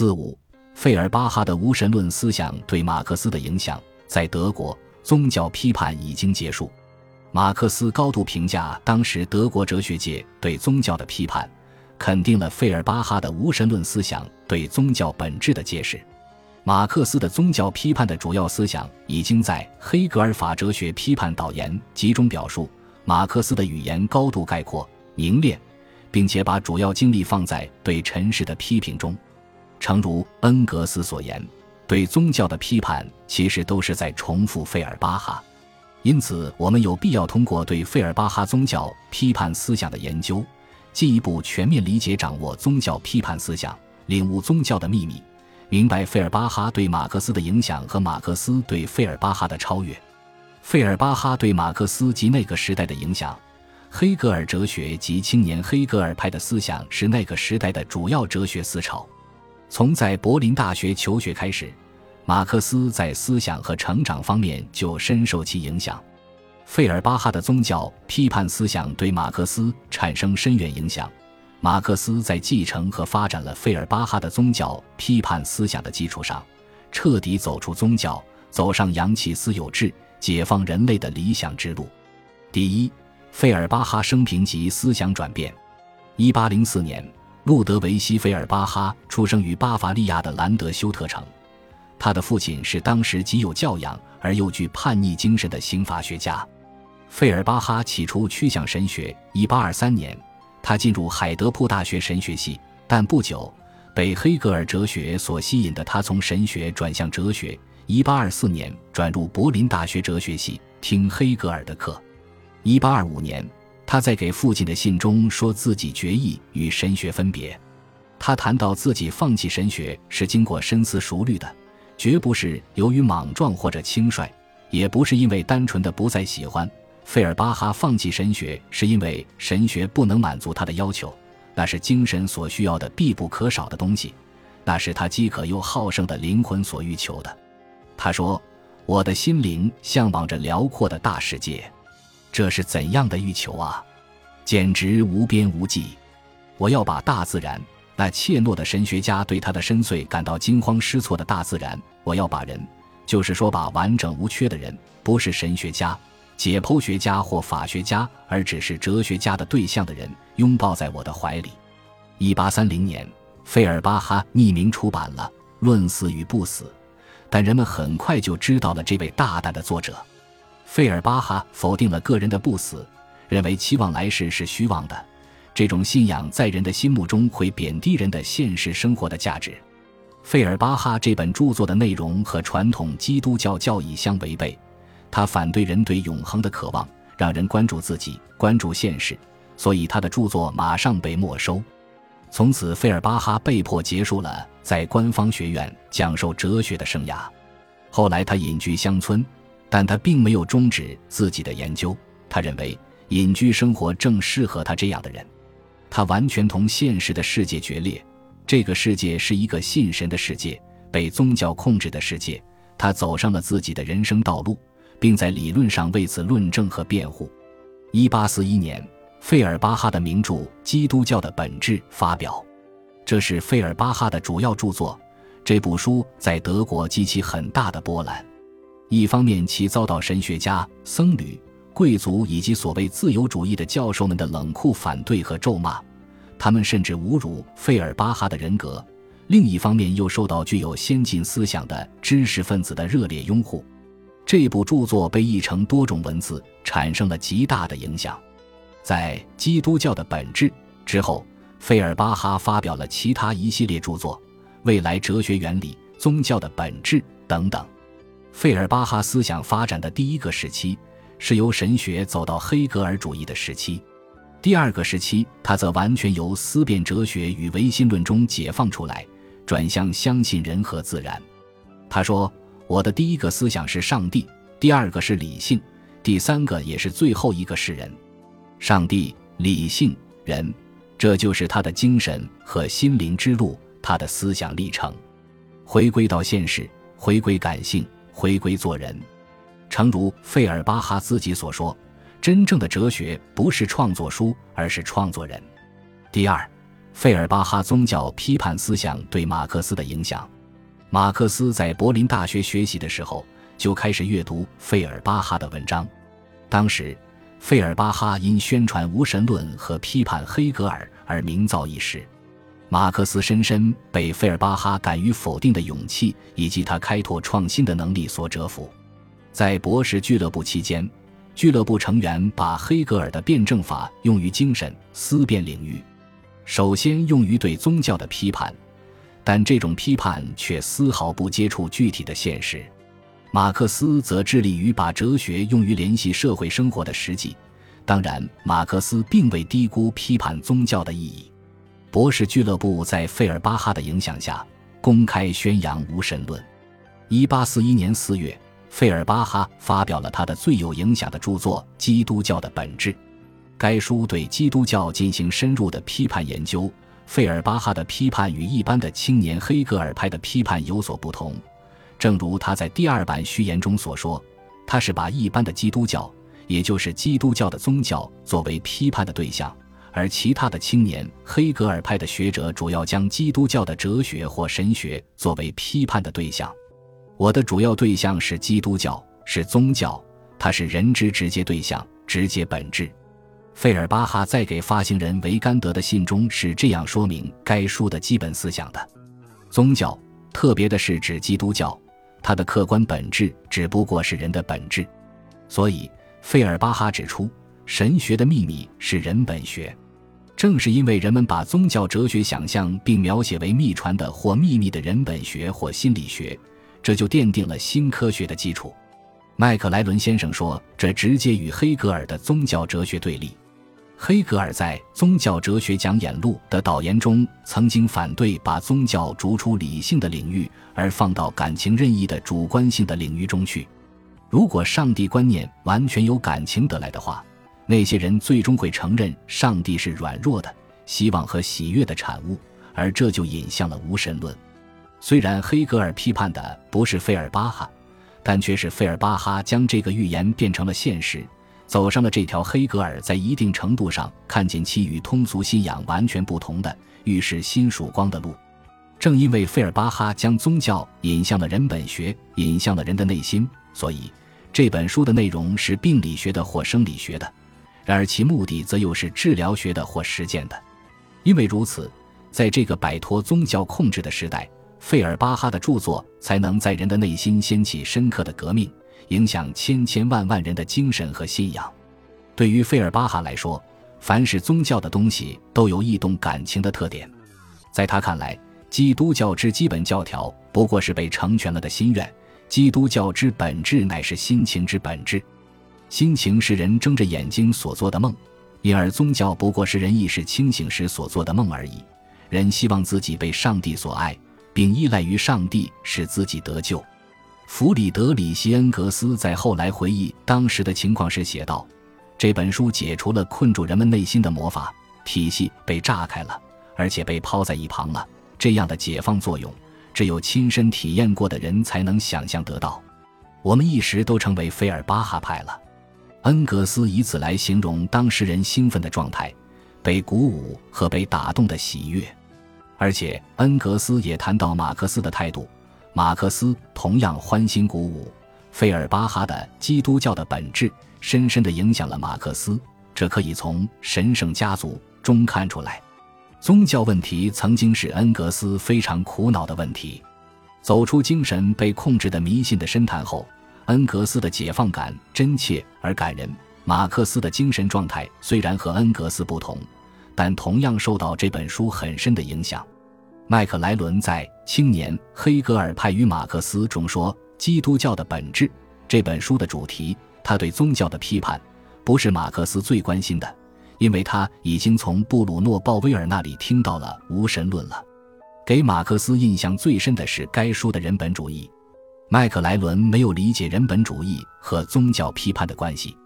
四五，费尔巴哈的无神论思想对马克思的影响，在德国宗教批判已经结束。马克思高度评价当时德国哲学界对宗教的批判，肯定了费尔巴哈的无神论思想对宗教本质的揭示。马克思的宗教批判的主要思想已经在黑格尔法哲学批判导言集中表述。马克思的语言高度概括、凝练，并且把主要精力放在对尘世的批评中。诚如恩格斯所言，对宗教的批判其实都是在重复费尔巴哈。因此，我们有必要通过对费尔巴哈宗教批判思想的研究，进一步全面理解、掌握宗教批判思想，领悟宗教的秘密。明白费尔巴哈对马克思的影响和马克思对费尔巴哈的超越，费尔巴哈对马克思及那个时代的影响，黑格尔哲学及青年黑格尔派的思想是那个时代的主要哲学思潮。从在柏林大学求学开始，马克思在思想和成长方面就深受其影响。费尔巴哈的宗教批判思想对马克思产生深远影响。马克思在继承和发展了费尔巴哈的宗教批判思想的基础上，彻底走出宗教，走上扬弃私有制、解放人类的理想之路。第一，费尔巴哈生平及思想转变。一八零四年，路德维希·费尔巴哈出生于巴伐利亚的兰德休特城，他的父亲是当时极有教养而又具叛逆精神的刑法学家。费尔巴哈起初趋向神学。一八二三年。他进入海德堡大学神学系，但不久被黑格尔哲学所吸引的他从神学转向哲学。1824年转入柏林大学哲学系，听黑格尔的课。1825年，他在给父亲的信中说自己决意与神学分别。他谈到自己放弃神学是经过深思熟虑的，绝不是由于莽撞或者轻率，也不是因为单纯的不再喜欢。费尔巴哈放弃神学，是因为神学不能满足他的要求，那是精神所需要的必不可少的东西，那是他饥渴又好胜的灵魂所欲求的。他说：“我的心灵向往着辽阔的大世界，这是怎样的欲求啊！简直无边无际。我要把大自然，那怯懦的神学家对他的深邃感到惊慌失措的大自然，我要把人，就是说把完整无缺的人，不是神学家。”解剖学家或法学家，而只是哲学家的对象的人，拥抱在我的怀里。一八三零年，费尔巴哈匿名出版了《论死与不死》，但人们很快就知道了这位大胆的作者。费尔巴哈否定了个人的不死，认为期望来世是虚妄的，这种信仰在人的心目中会贬低人的现实生活的价值。费尔巴哈这本著作的内容和传统基督教教义相违背。他反对人对永恒的渴望，让人关注自己，关注现实，所以他的著作马上被没收。从此，费尔巴哈被迫结束了在官方学院讲授哲学的生涯。后来，他隐居乡村，但他并没有终止自己的研究。他认为，隐居生活正适合他这样的人。他完全同现实的世界决裂，这个世界是一个信神的世界，被宗教控制的世界。他走上了自己的人生道路。并在理论上为此论证和辩护。一八四一年，费尔巴哈的名著《基督教的本质》发表，这是费尔巴哈的主要著作。这部书在德国激起很大的波澜。一方面，其遭到神学家、僧侣、贵族以及所谓自由主义的教授们的冷酷反对和咒骂，他们甚至侮辱费尔巴哈的人格；另一方面，又受到具有先进思想的知识分子的热烈拥护。这部著作被译成多种文字，产生了极大的影响。在《基督教的本质》之后，费尔巴哈发表了其他一系列著作，《未来哲学原理》《宗教的本质》等等。费尔巴哈思想发展的第一个时期是由神学走到黑格尔主义的时期，第二个时期他则完全由思辨哲学与唯心论中解放出来，转向相信人和自然。他说。我的第一个思想是上帝，第二个是理性，第三个也是最后一个是人。上帝、理性、人，这就是他的精神和心灵之路，他的思想历程。回归到现实，回归感性，回归做人。诚如费尔巴哈自己所说：“真正的哲学不是创作书，而是创作人。”第二，费尔巴哈宗教批判思想对马克思的影响。马克思在柏林大学学习的时候就开始阅读费尔巴哈的文章。当时，费尔巴哈因宣传无神论和批判黑格尔而名噪一时。马克思深深被费尔巴哈敢于否定的勇气以及他开拓创新的能力所折服。在博士俱乐部期间，俱乐部成员把黑格尔的辩证法用于精神思辨领域，首先用于对宗教的批判。但这种批判却丝毫不接触具体的现实，马克思则致力于把哲学用于联系社会生活的实际。当然，马克思并未低估批判宗教的意义。博士俱乐部在费尔巴哈的影响下，公开宣扬无神论。一八四一年四月，费尔巴哈发表了他的最有影响的著作《基督教的本质》。该书对基督教进行深入的批判研究。费尔巴哈的批判与一般的青年黑格尔派的批判有所不同，正如他在第二版序言中所说，他是把一般的基督教，也就是基督教的宗教作为批判的对象，而其他的青年黑格尔派的学者主要将基督教的哲学或神学作为批判的对象。我的主要对象是基督教，是宗教，它是人之直接对象，直接本质。费尔巴哈在给发行人维甘德的信中是这样说明该书的基本思想的：宗教，特别的是指基督教，它的客观本质只不过是人的本质。所以，费尔巴哈指出，神学的秘密是人本学。正是因为人们把宗教哲学想象并描写为秘传的或秘密的人本学或心理学，这就奠定了新科学的基础。麦克莱伦先生说，这直接与黑格尔的宗教哲学对立。黑格尔在《宗教哲学讲演录》的导言中曾经反对把宗教逐出理性的领域，而放到感情任意的主观性的领域中去。如果上帝观念完全由感情得来的话，那些人最终会承认上帝是软弱的、希望和喜悦的产物，而这就引向了无神论。虽然黑格尔批判的不是费尔巴哈，但却是费尔巴哈将这个预言变成了现实。走上了这条黑格尔在一定程度上看见其与通俗信仰完全不同的预示新曙光的路。正因为费尔巴哈将宗教引向了人本学，引向了人的内心，所以这本书的内容是病理学的或生理学的，然而其目的则又是治疗学的或实践的。因为如此，在这个摆脱宗教控制的时代，费尔巴哈的著作才能在人的内心掀起深刻的革命。影响千千万万人的精神和信仰。对于费尔巴哈来说，凡是宗教的东西都有异动感情的特点。在他看来，基督教之基本教条不过是被成全了的心愿；基督教之本质乃是心情之本质。心情是人睁着眼睛所做的梦，因而宗教不过是人意识清醒时所做的梦而已。人希望自己被上帝所爱，并依赖于上帝使自己得救。弗里德里希·恩格斯在后来回忆当时的情况时写道：“这本书解除了困住人们内心的魔法体系，被炸开了，而且被抛在一旁了。这样的解放作用，只有亲身体验过的人才能想象得到。我们一时都成为菲尔巴哈派了。”恩格斯以此来形容当时人兴奋的状态，被鼓舞和被打动的喜悦。而且，恩格斯也谈到马克思的态度。马克思同样欢欣鼓舞，费尔巴哈的《基督教的本质》深深地影响了马克思，这可以从《神圣家族》中看出来。宗教问题曾经是恩格斯非常苦恼的问题。走出精神被控制的迷信的深潭后，恩格斯的解放感真切而感人。马克思的精神状态虽然和恩格斯不同，但同样受到这本书很深的影响。麦克莱伦在《青年黑格尔派与马克思》中说：“基督教的本质这本书的主题，他对宗教的批判，不是马克思最关心的，因为他已经从布鲁诺·鲍威尔那里听到了无神论了。给马克思印象最深的是该书的人本主义。麦克莱伦没有理解人本主义和宗教批判的关系。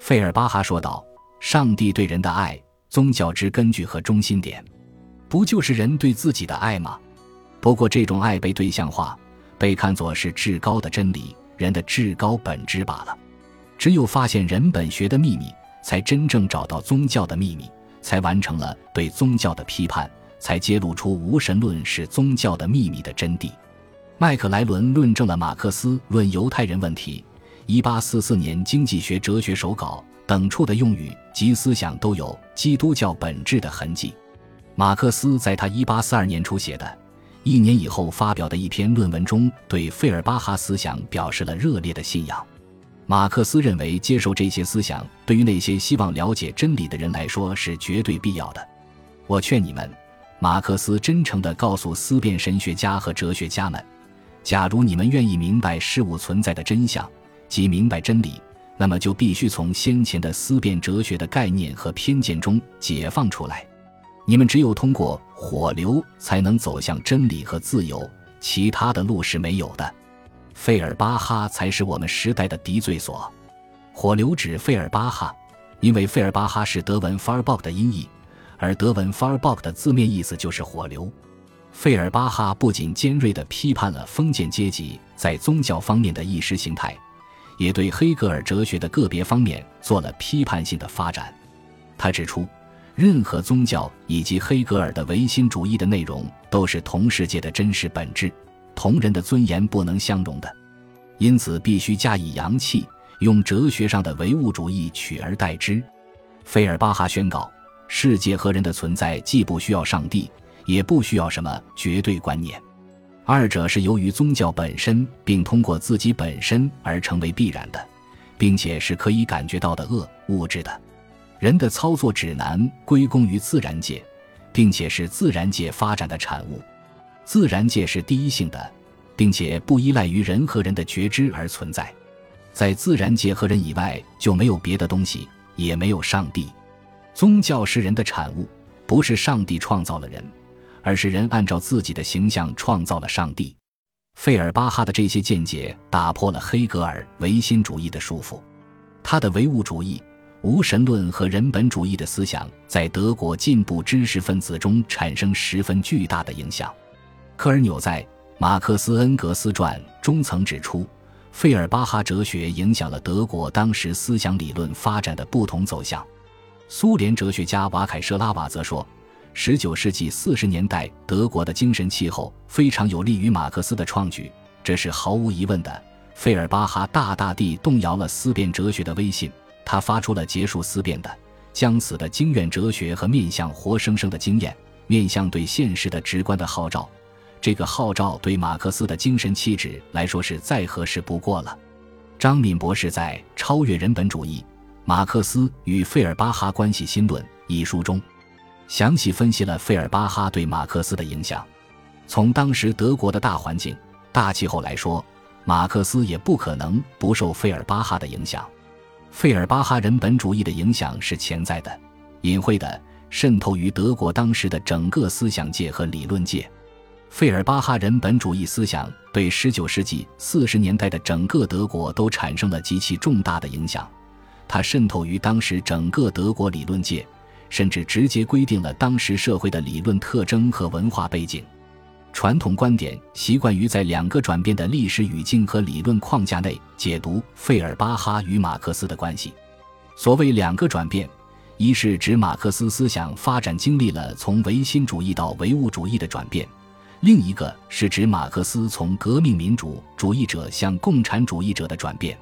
费尔巴哈说道：‘上帝对人的爱，宗教之根据和中心点。’”不就是人对自己的爱吗？不过这种爱被对象化，被看作是至高的真理，人的至高本质罢了。只有发现人本学的秘密，才真正找到宗教的秘密，才完成了对宗教的批判，才揭露出无神论是宗教的秘密的真谛。麦克莱伦论证了马克思论犹太人问题。一八四四年经济学哲学手稿等处的用语及思想都有基督教本质的痕迹。马克思在他一八四二年初写的，一年以后发表的一篇论文中，对费尔巴哈思想表示了热烈的信仰。马克思认为，接受这些思想对于那些希望了解真理的人来说是绝对必要的。我劝你们，马克思真诚地告诉思辨神学家和哲学家们：假如你们愿意明白事物存在的真相，即明白真理，那么就必须从先前的思辨哲学的概念和偏见中解放出来。你们只有通过火流才能走向真理和自由，其他的路是没有的。费尔巴哈才是我们时代的敌罪所。火流指费尔巴哈，因为费尔巴哈是德文 Farbok 的音译，而德文 Farbok 的字面意思就是火流。费尔巴哈不仅尖锐地批判了封建阶级在宗教方面的意识形态，也对黑格尔哲学的个别方面做了批判性的发展。他指出。任何宗教以及黑格尔的唯心主义的内容都是同世界的真实本质，同人的尊严不能相容的，因此必须加以扬弃，用哲学上的唯物主义取而代之。费尔巴哈宣告：世界和人的存在既不需要上帝，也不需要什么绝对观念，二者是由于宗教本身，并通过自己本身而成为必然的，并且是可以感觉到的恶物质的。人的操作指南归功于自然界，并且是自然界发展的产物。自然界是第一性的，并且不依赖于人和人的觉知而存在。在自然界和人以外，就没有别的东西，也没有上帝。宗教是人的产物，不是上帝创造了人，而是人按照自己的形象创造了上帝。费尔巴哈的这些见解打破了黑格尔唯心主义的束缚，他的唯物主义。无神论和人本主义的思想在德国进步知识分子中产生十分巨大的影响。科尔纽在《马克思恩格斯传》中曾指出，费尔巴哈哲学影响了德国当时思想理论发展的不同走向。苏联哲学家瓦凯舍拉瓦则说，19世纪40年代德国的精神气候非常有利于马克思的创举，这是毫无疑问的。费尔巴哈大大地动摇了思辨哲学的威信。他发出了结束思辨的、将死的经验哲学和面向活生生的经验、面向对现实的直观的号召。这个号召对马克思的精神气质来说是再合适不过了。张敏博士在《超越人本主义：马克思与费尔巴哈关系新论》一书中，详细分析了费尔巴哈对马克思的影响。从当时德国的大环境、大气候来说，马克思也不可能不受费尔巴哈的影响。费尔巴哈人本主义的影响是潜在的、隐晦的，渗透于德国当时的整个思想界和理论界。费尔巴哈人本主义思想对19世纪40年代的整个德国都产生了极其重大的影响。它渗透于当时整个德国理论界，甚至直接规定了当时社会的理论特征和文化背景。传统观点习惯于在两个转变的历史语境和理论框架内解读费尔巴哈与马克思的关系。所谓两个转变，一是指马克思思想发展经历了从唯心主义到唯物主义的转变；另一个是指马克思从革命民主主义者向共产主义者的转变。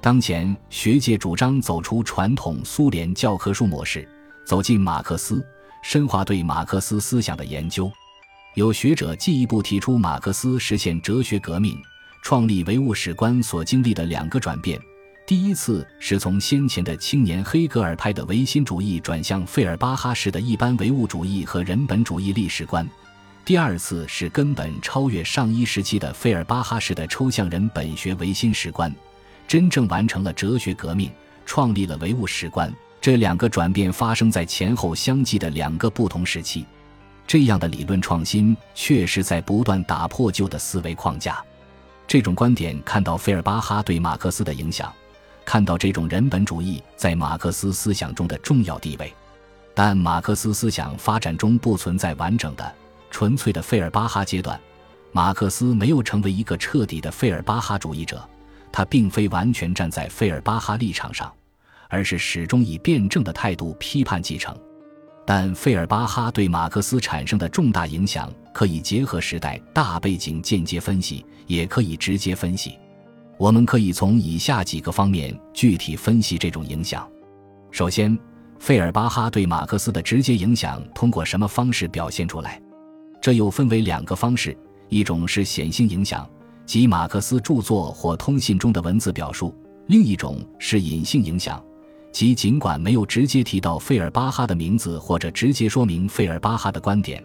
当前学界主张走出传统苏联教科书模式，走进马克思，深化对马克思思想的研究。有学者进一步提出，马克思实现哲学革命、创立唯物史观所经历的两个转变：第一次是从先前的青年黑格尔派的唯心主义转向费尔巴哈式的一般唯物主义和人本主义历史观；第二次是根本超越上一时期的费尔巴哈式的抽象人本学唯心史观，真正完成了哲学革命，创立了唯物史观。这两个转变发生在前后相继的两个不同时期。这样的理论创新确实在不断打破旧的思维框架。这种观点看到费尔巴哈对马克思的影响，看到这种人本主义在马克思思想中的重要地位。但马克思思想发展中不存在完整的、纯粹的费尔巴哈阶段。马克思没有成为一个彻底的费尔巴哈主义者，他并非完全站在费尔巴哈立场上，而是始终以辩证的态度批判继承。但费尔巴哈对马克思产生的重大影响，可以结合时代大背景间接分析，也可以直接分析。我们可以从以下几个方面具体分析这种影响。首先，费尔巴哈对马克思的直接影响通过什么方式表现出来？这又分为两个方式：一种是显性影响，即马克思著作或通信中的文字表述；另一种是隐性影响。即尽管没有直接提到费尔巴哈的名字或者直接说明费尔巴哈的观点，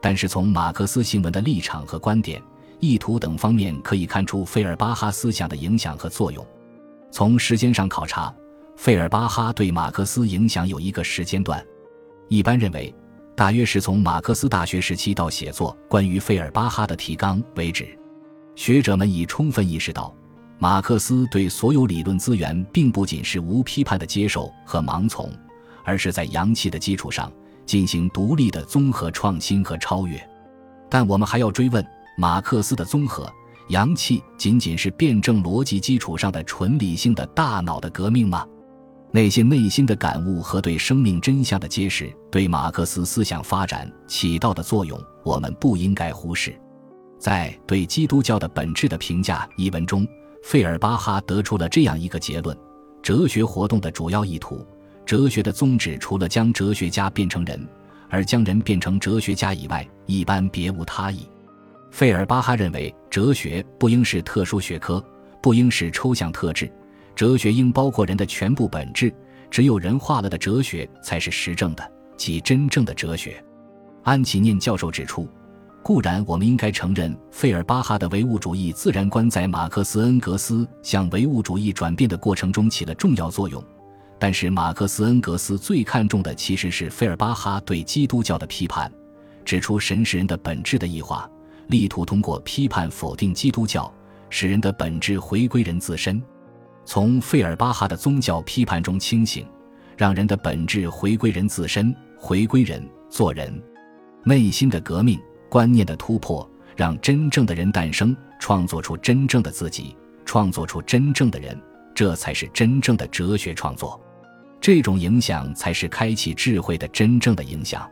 但是从马克思新闻的立场和观点、意图等方面可以看出费尔巴哈思想的影响和作用。从时间上考察，费尔巴哈对马克思影响有一个时间段，一般认为大约是从马克思大学时期到写作关于费尔巴哈的提纲为止。学者们已充分意识到。马克思对所有理论资源并不仅是无批判的接受和盲从，而是在阳气的基础上进行独立的综合创新和超越。但我们还要追问：马克思的综合阳气仅仅是辩证逻辑基础上的纯理性的大脑的革命吗？那些内心的感悟和对生命真相的揭示，对马克思思想发展起到的作用，我们不应该忽视。在《对基督教的本质的评价》一文中。费尔巴哈得出了这样一个结论：哲学活动的主要意图，哲学的宗旨，除了将哲学家变成人，而将人变成哲学家以外，一般别无他意。费尔巴哈认为，哲学不应是特殊学科，不应是抽象特质，哲学应包括人的全部本质。只有人化了的哲学，才是实证的，即真正的哲学。安琪念教授指出。固然，我们应该承认费尔巴哈的唯物主义自然观在马克思恩格斯向唯物主义转变的过程中起了重要作用。但是，马克思恩格斯最看重的其实是费尔巴哈对基督教的批判，指出神是人的本质的异化，力图通过批判否定基督教，使人的本质回归人自身。从费尔巴哈的宗教批判中清醒，让人的本质回归人自身，回归人做人，内心的革命。观念的突破，让真正的人诞生，创作出真正的自己，创作出真正的人，这才是真正的哲学创作。这种影响才是开启智慧的真正的影响。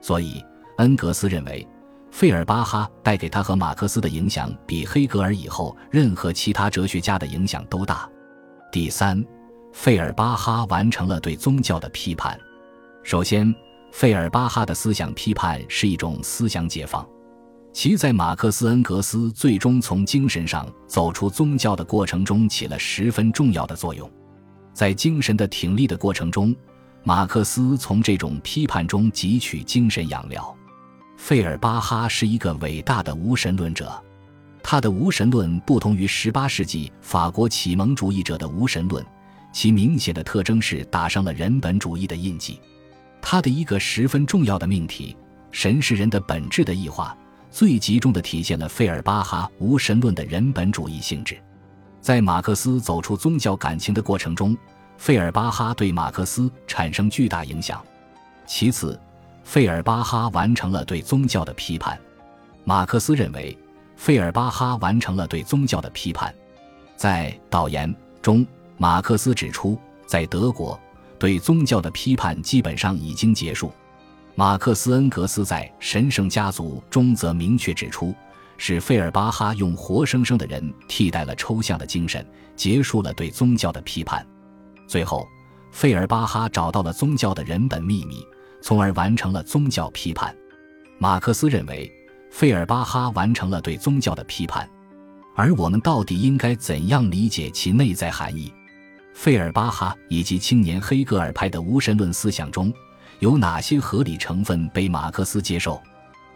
所以，恩格斯认为，费尔巴哈带给他和马克思的影响，比黑格尔以后任何其他哲学家的影响都大。第三，费尔巴哈完成了对宗教的批判。首先。费尔巴哈的思想批判是一种思想解放，其在马克思恩格斯最终从精神上走出宗教的过程中起了十分重要的作用。在精神的挺立的过程中，马克思从这种批判中汲取精神养料。费尔巴哈是一个伟大的无神论者，他的无神论不同于18世纪法国启蒙主义者的无神论，其明显的特征是打上了人本主义的印记。他的一个十分重要的命题——神是人的本质的异化，最集中地体现了费尔巴哈无神论的人本主义性质。在马克思走出宗教感情的过程中，费尔巴哈对马克思产生巨大影响。其次，费尔巴哈完成了对宗教的批判。马克思认为，费尔巴哈完成了对宗教的批判。在导言中，马克思指出，在德国。对宗教的批判基本上已经结束。马克思恩格斯在《神圣家族》中则明确指出，是费尔巴哈用活生生的人替代了抽象的精神，结束了对宗教的批判。最后，费尔巴哈找到了宗教的人本秘密，从而完成了宗教批判。马克思认为，费尔巴哈完成了对宗教的批判，而我们到底应该怎样理解其内在含义？费尔巴哈以及青年黑格尔派的无神论思想中，有哪些合理成分被马克思接受？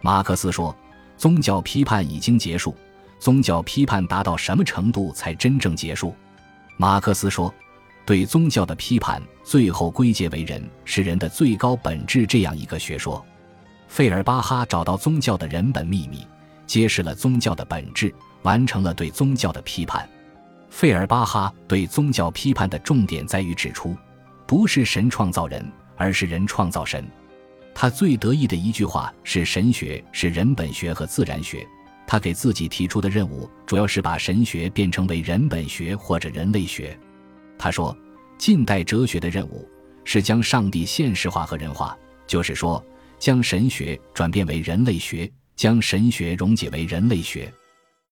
马克思说，宗教批判已经结束。宗教批判达到什么程度才真正结束？马克思说，对宗教的批判最后归结为人是人的最高本质这样一个学说。费尔巴哈找到宗教的人本秘密，揭示了宗教的本质，完成了对宗教的批判。费尔巴哈对宗教批判的重点在于指出，不是神创造人，而是人创造神。他最得意的一句话是：“神学是人本学和自然学。”他给自己提出的任务主要是把神学变成为人本学或者人类学。他说：“近代哲学的任务是将上帝现实化和人化，就是说，将神学转变为人类学，将神学溶解为人类学。